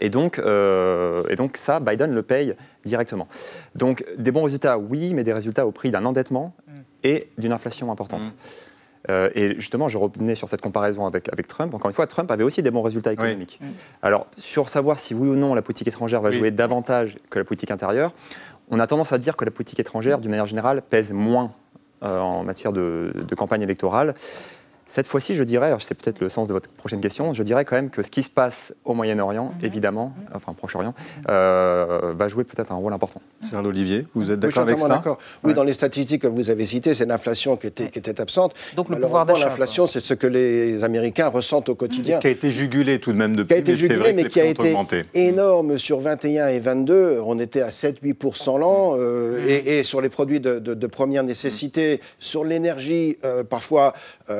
Et, donc, euh, et donc ça, Biden le paye directement. Donc des bons résultats, oui, mais des résultats au prix d'un endettement mm. Et d'une inflation importante. Mm. Euh, et justement, je revenais sur cette comparaison avec, avec Trump. Encore une fois, Trump avait aussi des bons résultats économiques. Alors, sur savoir si oui ou non la politique étrangère va jouer davantage que la politique intérieure, on a tendance à dire que la politique étrangère, d'une manière générale, pèse moins en matière de, de campagne électorale. Cette fois-ci, je dirais, c'est peut-être le sens de votre prochaine question, je dirais quand même que ce qui se passe au Moyen-Orient, mhm. évidemment, enfin Proche-Orient, euh, va jouer peut-être un rôle important. Charles Olivier, vous êtes d'accord avec ça Oui, dans les statistiques que vous avez citées, c'est l'inflation qui était, qui était absente. Donc le pouvoir d'achat. L'inflation, c'est ce que les Américains ressentent au quotidien. Qui a été jugulé tout de même depuis. Qui a été jugulé, mais qui a été énorme sur 21 et 22. On était à 7-8% l'an. Euh, mhm. et, sur les produits de, première nécessité, sur l'énergie, euh, parfois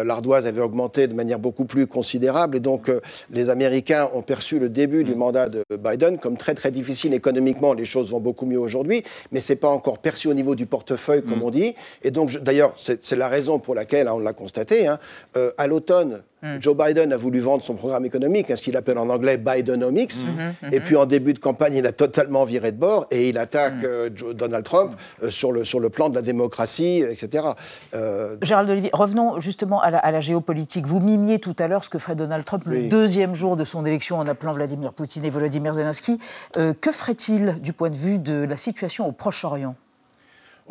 l'ardoise avait augmenté de manière beaucoup plus considérable. Et donc, euh, les Américains ont perçu le début du mm. mandat de Biden comme très, très difficile économiquement. Les choses vont beaucoup mieux aujourd'hui, mais ce n'est pas encore perçu au niveau du portefeuille, comme mm. on dit. Et donc, d'ailleurs, c'est la raison pour laquelle, on l'a constaté, hein, euh, à l'automne, Hmm. Joe Biden a voulu vendre son programme économique, hein, ce qu'il appelle en anglais Bidenomics. Hmm. Hmm. Et puis en début de campagne, il a totalement viré de bord et il attaque euh, Donald Trump euh, sur, le, sur le plan de la démocratie, etc. Euh... Gérald Olivier, revenons justement à la, géopolitique. Vous mimiez tout à l'heure ce que ferait Donald Trump le deuxième jour de son élection en appelant Vladimir Poutine et Volodymyr Zelensky. Euh, que ferait-il du point de vue de la situation au Proche-Orient?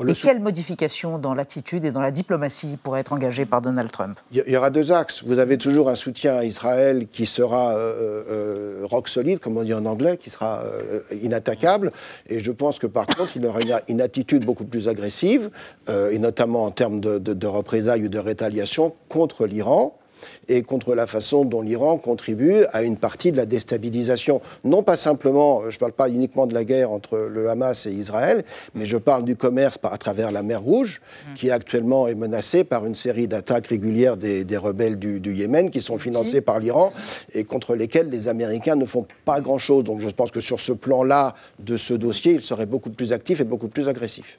Et quelles modifications dans l'attitude et dans la diplomatie pourraient être engagées par Donald Trump? Il y aura deux axes. Vous avez toujours un soutien à Israël qui sera euh, euh, rock solide, comme on dit en anglais, qui sera euh, inattaquable. Et je pense que par contre, il y aura une, attitude beaucoup plus agressive, et notamment en termes de, de représailles ou de rétaliation contre l'Iran et contre la façon dont l'Iran contribue à une partie de la déstabilisation. Non pas simplement, je ne parle pas uniquement de la guerre entre le Hamas et Israël, mais je parle du commerce à travers la mer Rouge, mmh. qui actuellement est menacée par une série d'attaques régulières des, rebelles du, Yémen, qui sont financés par l'Iran et contre lesquels les Américains ne font pas grand-chose. Donc je pense que sur ce plan-là de ce dossier, ils seraient beaucoup plus actifs et beaucoup plus agressifs.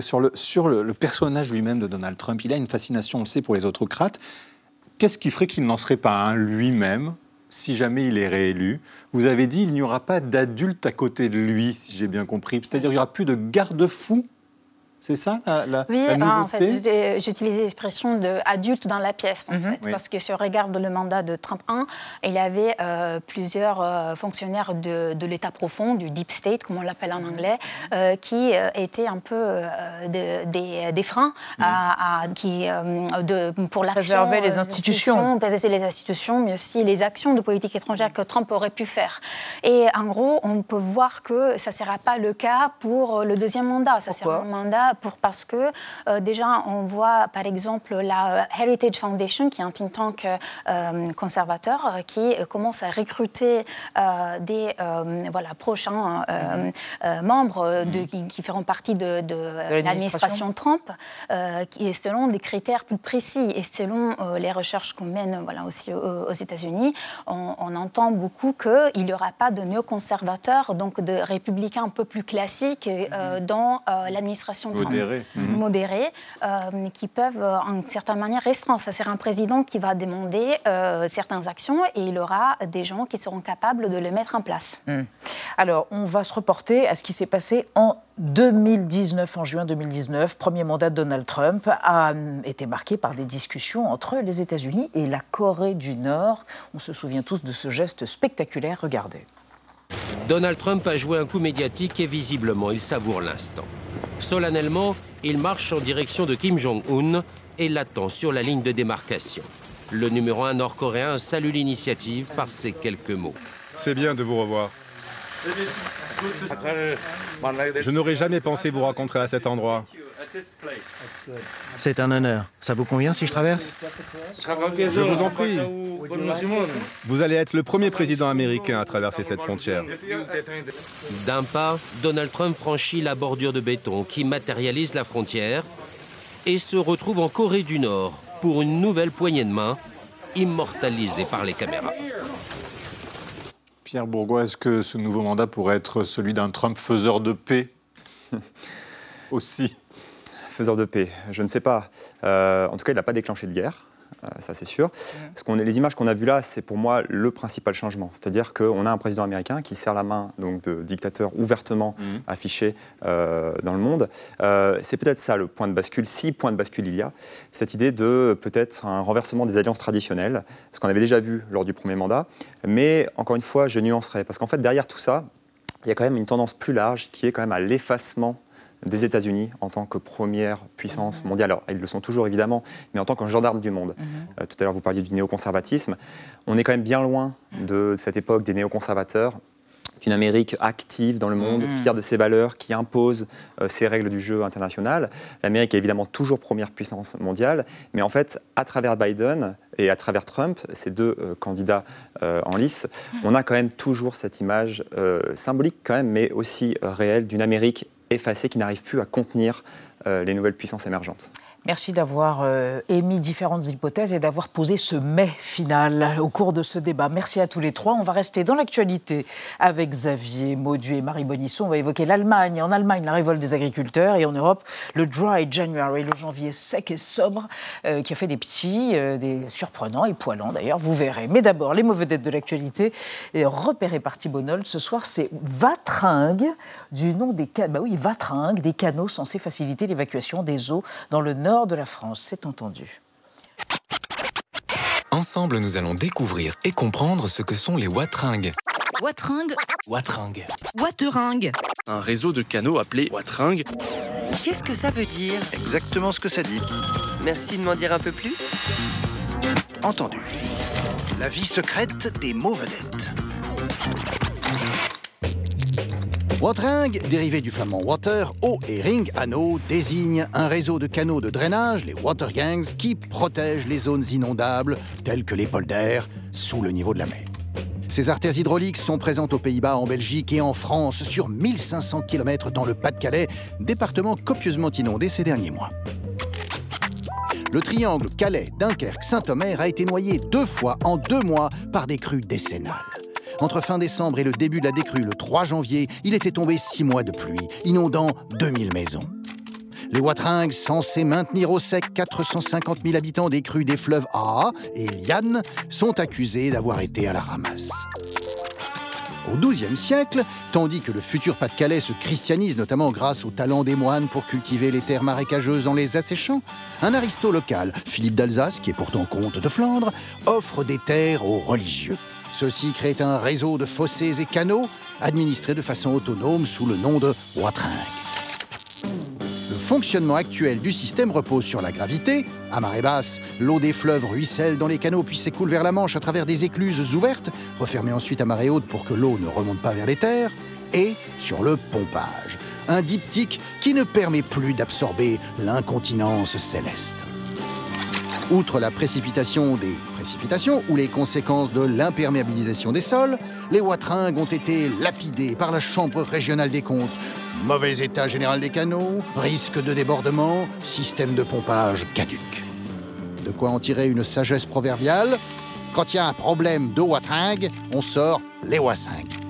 Sur le, sur le, le personnage lui-même de Donald Trump, il a une fascination, on le sait, pour les autocrates. Qu'est-ce qui ferait qu'il n'en serait pas un lui-même si jamais il est réélu? Vous avez dit qu'il n'y aura pas d'adulte à côté de lui, si j'ai bien compris. C'est-à-dire qu'il n'y aura plus de garde-fou c'est ça la, la, oui, ah, en fait, j'utilisais l'expression d'adulte dans la pièce, en mhm. fait, parce que si on regarde le mandat de Trump 1, il y avait euh, plusieurs euh, fonctionnaires de, de l'État profond, du deep state, comme on l'appelle en anglais, euh, qui étaient un peu des, des, freins mhm. à, qui, de, pour l'action. Préserver les institutions. Préserver les institutions, mais aussi les actions de politique étrangère que Trump aurait pu faire. Et en gros, on peut voir que ça ne sera pas le cas pour le deuxième mandat. Ça sera un mandat pour, parce que déjà, on voit par exemple la Heritage Foundation, qui est un think tank conservateur, qui commence à recruter des voilà, prochains membres de, qui, feront partie de, l'administration. Trump, qui est selon des critères plus précis et selon les recherches qu'on mène voilà, aussi aux, États-Unis, on, on, entend beaucoup qu'il n'y aura pas de néoconservateurs, donc de républicains un peu plus classiques euh, mhm. dans euh, l'administration modérée, mhm. modérée euh, qui peuvent en certaine manière restreindre. Ça sera un président qui va demander certaines actions et il aura des gens qui seront capables de les mettre en place. Hmm. Alors, on va se reporter à ce qui s'est passé en 2019, en juin 2019, premier mandat de Donald Trump a été marqué par des discussions entre les États-Unis et la Corée du Nord. On se souvient tous de ce geste spectaculaire. Regardez. Donald Trump a joué un coup médiatique et visiblement il savoure l'instant. Solennellement, il marche en direction de Kim Jong-un et l'attend sur la ligne de démarcation. Le numéro un nord-coréen salue l'initiative par ces quelques mots. C'est bien de vous revoir. Je n'aurais jamais pensé vous rencontrer à cet endroit. C'est un honneur. Ça vous convient si je traverse Je vous en prie. Vous allez être le premier président américain à traverser cette frontière. D'un pas, Donald Trump franchit la bordure de béton qui matérialise la frontière et se retrouve en Corée du Nord pour une nouvelle poignée de main immortalisée par les caméras. Pierre Bourgois, est-ce que ce nouveau mandat pourrait être celui d'un Trump faiseur de paix? Aussi Faiseur de paix, je ne sais pas. Euh, en tout cas, il n'a pas déclenché de guerre. Euh, ça c'est sûr. Qu'on, les images qu'on a vues là, c'est pour moi le principal changement. C'est-à-dire qu'on a un président américain qui serre la main donc, de dictateur ouvertement mhm. affiché euh, dans le monde. Euh, c'est peut-être ça le point de bascule, si point de bascule il y a, cette idée de peut-être un renversement des alliances traditionnelles, ce qu'on avait déjà vu lors du premier mandat. Mais encore une fois, je nuancerai, parce qu'en fait, derrière tout ça, il y a quand même une tendance plus large qui est quand même à l'effacement des États-Unis en tant que première puissance mhm. mondiale. Alors, ils le sont toujours évidemment, mais en tant que gendarme du monde. Mhm. Euh, tout à l'heure, vous parliez du néoconservatisme. On est quand même bien loin de cette époque des néoconservateurs d'une Amérique active dans le monde, mhm. fière de ses valeurs, qui impose euh, ses règles du jeu international. L'Amérique est évidemment toujours première puissance mondiale, mais en fait, à travers Biden et à travers Trump, ces deux euh, candidats en lice, on a quand même toujours cette image symbolique quand même, mais aussi réelle d'une Amérique effacé, qui n'arrive plus à contenir euh, les nouvelles puissances émergentes. Merci d'avoir euh, émis différentes hypothèses et d'avoir posé ce mais final au cours de ce débat. Merci à tous les trois. On va rester dans l'actualité avec Xavier Maudu et Marie Bonisson. On va évoquer l'Allemagne. En Allemagne, la révolte des agriculteurs et en Europe, le Dry January, le janvier sec et sobre euh, qui a fait des petits, euh, des surprenants et poilants d'ailleurs, vous verrez. Mais d'abord, les mauvais dettes de l'actualité repérées par Thibault Ce soir, c'est Vatringue, du nom des, bah oui, Vatringue, des canaux censés faciliter l'évacuation des eaux dans le nord de la France, c'est entendu. Ensemble, nous allons découvrir et comprendre ce que sont les watringues. Watringue. Watringue. Wateringue. Un réseau de canaux appelé watringue. Qu'est-ce que ça veut dire Exactement ce que ça dit. Merci de m'en dire un peu plus. Entendu. La vie secrète des vedettes. Watering, dérivé du flamand water, eau et ring, anneau, désigne un réseau de canaux de drainage, les water gangs, qui protègent les zones inondables, telles que les polders, sous le niveau de la mer. Ces artères hydrauliques sont présentes aux Pays-Bas, en Belgique et en France, sur 1500 km dans le Pas-de-Calais, département copieusement inondé ces derniers mois. Le triangle Calais-Dunkerque-Saint-Omer a été noyé deux fois en deux mois par des crues décennales. Entre fin décembre et le début de la décrue, le 3 janvier, il était tombé six mois de pluie, inondant 2000 maisons. Les Watringues, censés maintenir au sec 450 000 habitants des crues des fleuves A et Liane, sont accusés d'avoir été à la ramasse. Au XIIe siècle, tandis que le futur Pas-de-Calais se christianise notamment grâce au talent des moines pour cultiver les terres marécageuses en les asséchant, un aristo local, Philippe d'Alsace, qui est pourtant comte de Flandre, offre des terres aux religieux. Ceux-ci créent un réseau de fossés et canaux administrés de façon autonome sous le nom de Watringue. Fonctionnement actuel du système repose sur la gravité. À marée basse, l'eau des fleuves ruisselle dans les canaux puis s'écoule vers la Manche à travers des écluses ouvertes, refermées ensuite à marée haute pour que l'eau ne remonte pas vers les terres, et sur le pompage. un diptyque qui ne permet plus d'absorber l'incontinence céleste. Outre la précipitation des précipitations ou les conséquences de l'imperméabilisation des sols, les Watringues ont été lapidés par la Chambre régionale des comptes. Mauvais état général des canaux, risque de débordement, système de pompage caduque. De quoi en tirer une sagesse proverbiale? Quand il y a un problème de Watringue, on sort les Wassingues.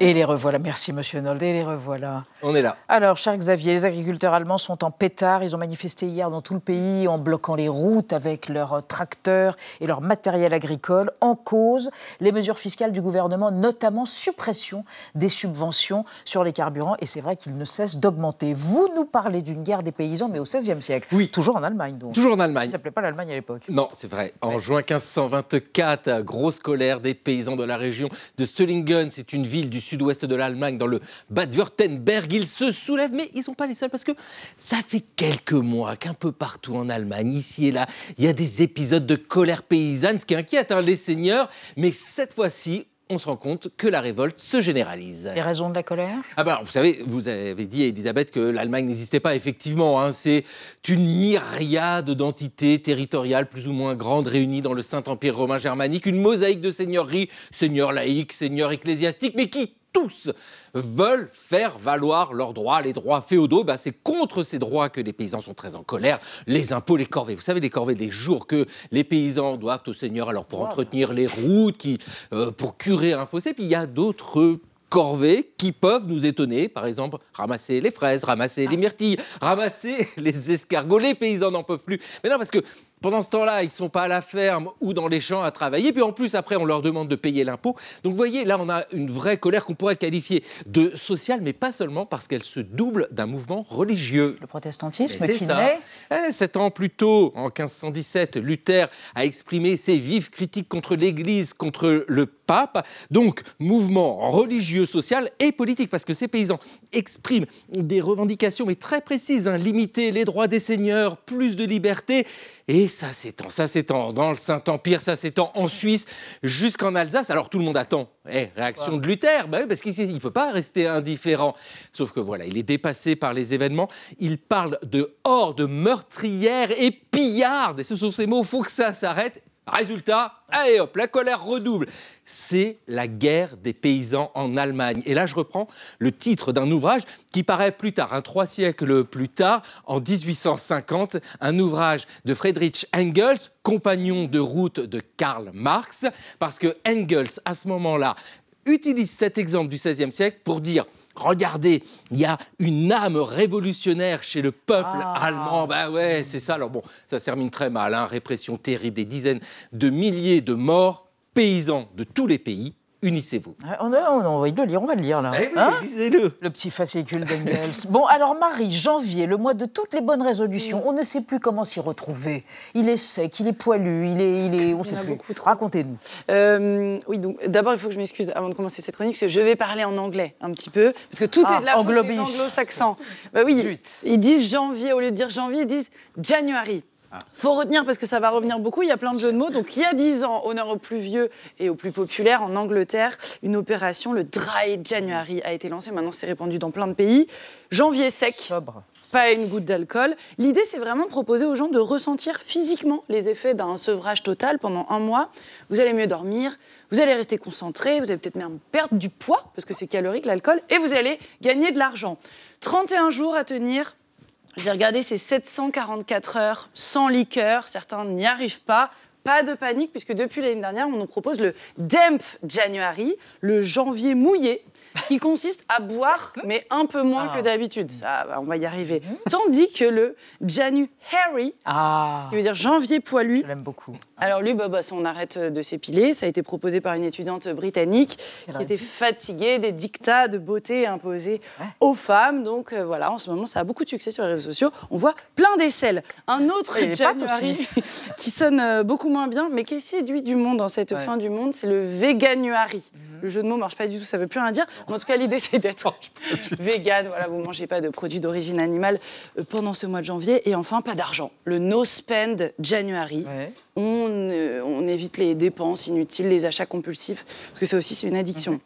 Et les revoilà. Merci, monsieur Nold. Et les revoilà. On est là. Alors, cher Xavier, les agriculteurs allemands sont en pétard. Ils ont manifesté hier dans tout le pays en bloquant les routes avec leurs tracteurs et leur matériel agricole. En cause, les mesures fiscales du gouvernement, notamment suppression des subventions sur les carburants. Et c'est vrai qu'ils ne cessent d'augmenter. Vous nous parlez d'une guerre des paysans, mais au XVIe siècle. Oui. Toujours en Allemagne, donc. Toujours en Allemagne. Ça ne s'appelait pas l'Allemagne à l'époque. Non, c'est vrai. En juin 1524, grosse colère des paysans de la région de Stölingen. C'est une ville du sud-ouest de l'Allemagne, dans le Bade-Württemberg. Ils se soulèvent, mais ils ne sont pas les seuls parce que ça fait quelques mois qu'un peu partout en Allemagne, ici et là, il y a des épisodes de colère paysanne, ce qui inquiète hein, les seigneurs. Mais cette fois-ci, on se rend compte que la révolte se généralise. Les raisons de la colère? Ah ben, vous savez, vous avez dit, Elisabeth, que l'Allemagne n'existait pas. Effectivement, hein, c'est une myriade d'entités territoriales plus ou moins grandes réunies dans le Saint-Empire romain germanique, une mosaïque de seigneuries, seigneurs laïcs, seigneurs ecclésiastiques, mais qui tous veulent faire valoir leurs droits, les droits féodaux. Bah, c'est contre ces droits que les paysans sont très en colère. Les impôts, les corvées. Vous savez, les corvées, les jours que les paysans doivent au Seigneur alors pour entretenir les routes, qui, euh, pour curer un fossé. Puis il y a d'autres corvées qui peuvent nous étonner. Par exemple, ramasser les fraises, ramasser les myrtilles, ramasser les escargots. Les paysans n'en peuvent plus. Mais non, parce que pendant ce temps-là, ils ne sont pas à la ferme ou dans les champs à travailler. Puis en plus, après, on leur demande de payer l'impôt. Donc vous voyez, là, on a une vraie colère qu'on pourrait qualifier de sociale, mais pas seulement parce qu'elle se double d'un mouvement religieux. Le protestantisme c'est ça. Eh, Sept ans plus tôt, en 1517, Luther a exprimé ses vives critiques contre l'Église, contre le pape. Donc, mouvement religieux, social et politique, parce que ces paysans expriment des revendications, mais très précises, hein, limiter les droits des seigneurs, plus de liberté. Et ça s'étend, ça s'étend dans le Saint-Empire, ça s'étend en Suisse, jusqu'en Alsace. Alors tout le monde attend. Eh, réaction de Luther, bah parce qu'il ne peut pas rester indifférent. Sauf que voilà, il est dépassé par les événements. Il parle de hordes meurtrières et pillardes. Et ce sont ces mots, il faut que ça s'arrête. Résultat, allez hop, la colère redouble. C'est la guerre des paysans en Allemagne. Et là, je reprends le titre d'un ouvrage qui paraît plus tard, un trois siècles plus tard, en 1850, un ouvrage de Friedrich Engels, compagnon de route de Karl Marx, parce que Engels, à ce moment-là, utilise cet exemple du XVIe siècle pour dire Regardez, il y a une âme révolutionnaire chez le peuple allemand. Bah ouais, c'est ça. Alors bon, ça se termine très mal. hein. Répression terrible, des dizaines de milliers de morts, paysans de tous les pays. Unissez-vous. Ouais, On a, on a envie de le lire, on va le lire là. Eh oui, Hein lisez-le. Le petit fascicule d'Engels. bon, alors Marie, janvier, le mois de toutes les bonnes résolutions. On ne sait plus comment s'y retrouver. Il est sec, il est poilu, il est, il est, on sait en a plus. beaucoup Racontez-nous. Euh, oui, donc d'abord, il faut que je m'excuse avant de commencer cette chronique, parce que je vais parler en anglais un petit peu, parce que tout Ah, est de la anglo-saxons. Bah oui, ils disent janvier, au lieu de dire janvier, ils disent January. Faut retenir parce que ça va revenir beaucoup. Il y a plein de jeux de mots. Donc, il y a 10 ans, honneur aux plus vieux et aux plus populaires, en Angleterre, une opération, le Dry January, a été lancée. Maintenant, c'est répandu dans plein de pays. Janvier sec. Pas une goutte d'alcool. L'idée, c'est vraiment de proposer aux gens de ressentir physiquement les effets d'un sevrage total pendant un mois. Vous allez mieux dormir, vous allez rester concentré, vous allez peut-être même perdre du poids, parce que c'est calorique l'alcool, et vous allez gagner de l'argent. 31 jours à tenir. J'ai regardé, c'est 744 heures sans liqueur. Certains n'y arrivent pas. Pas de panique, puisque depuis l'année dernière, on nous propose le Damp January, le janvier mouillé, qui consiste à boire, mais un peu moins que d'habitude. Ça, va, on va y arriver. Tandis que le January, qui veut dire janvier poilu, j'aime beaucoup. Alors lui, bah, bah, on arrête de s'épiler. Ça a été proposé par une étudiante britannique qui était fatiguée des dictats de beauté imposés aux femmes. Donc euh, voilà, en ce moment, ça a beaucoup de succès sur les réseaux sociaux. On voit plein d'aisselles. Un autre January qui sonne euh, beaucoup moins bien, mais qui séduit du monde en cette fin du monde, c'est le Veganuary. Le jeu de mots marche pas du tout, ça veut plus rien dire. Mais en tout cas, l'idée, c'est d'être vegan. Voilà, vous mangez pas de produits d'origine animale euh, pendant ce mois de janvier. Et enfin, pas d'argent. Le no spend January. On, euh, on évite les dépenses inutiles, les achats compulsifs, parce que ça aussi, c'est une addiction.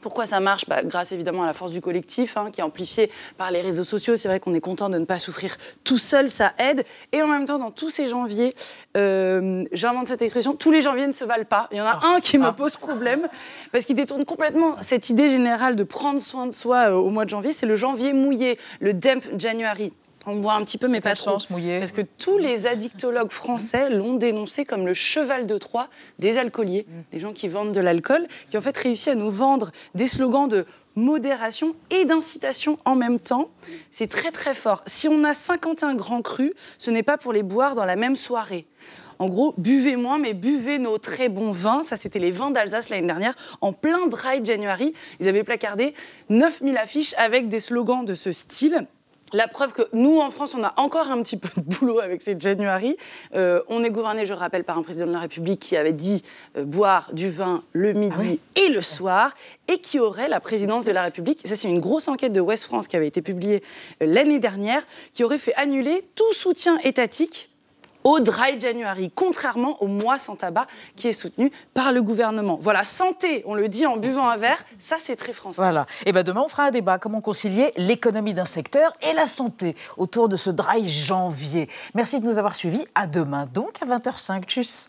Pourquoi ça marche bah, Grâce évidemment à la force du collectif, hein, qui est amplifiée par les réseaux sociaux. C'est vrai qu'on est content de ne pas souffrir tout seul, ça aide. Et en même temps, dans tous ces janviers, euh, j'invente cette expression, tous les janviers ne se valent pas. Il y en a ah. un qui me ah. pose problème, parce qu'il détourne complètement cette idée générale de prendre soin de soi euh, au mois de janvier. C'est le janvier mouillé, le Damp January. On boit un petit peu, mais pas trop. Parce que tous les addictologues français l'ont dénoncé comme le cheval de Troie des alcooliers, mm. des gens qui vendent de l'alcool, qui ont en fait réussi à nous vendre des slogans de modération et d'incitation en même temps. C'est très très fort. Si on a 51 grands crus, ce n'est pas pour les boire dans la même soirée. En gros, buvez moins, mais buvez nos très bons vins. Ça, c'était les vins d'Alsace l'année dernière, en plein dry January. Ils avaient placardé 9000 affiches avec des slogans de ce style. La preuve que nous, en France, on a encore un petit peu de boulot avec ces January. Euh, on est gouverné, je le rappelle, par un président de la République qui avait dit euh, boire du vin le midi ah et le soir, et qui aurait la présidence de la République. ça, c'est une grosse enquête de West France qui avait été publiée euh, l'année dernière, qui aurait fait annuler tout soutien étatique au Dry January, contrairement au mois sans tabac qui est soutenu par le gouvernement. Voilà, santé, on le dit en buvant un verre, ça c'est très français. Voilà. Et bien demain on fera un débat, comment concilier l'économie d'un secteur et la santé autour de ce Dry Janvier. Merci de nous avoir suivis. À demain donc à 20h05. Tchuss.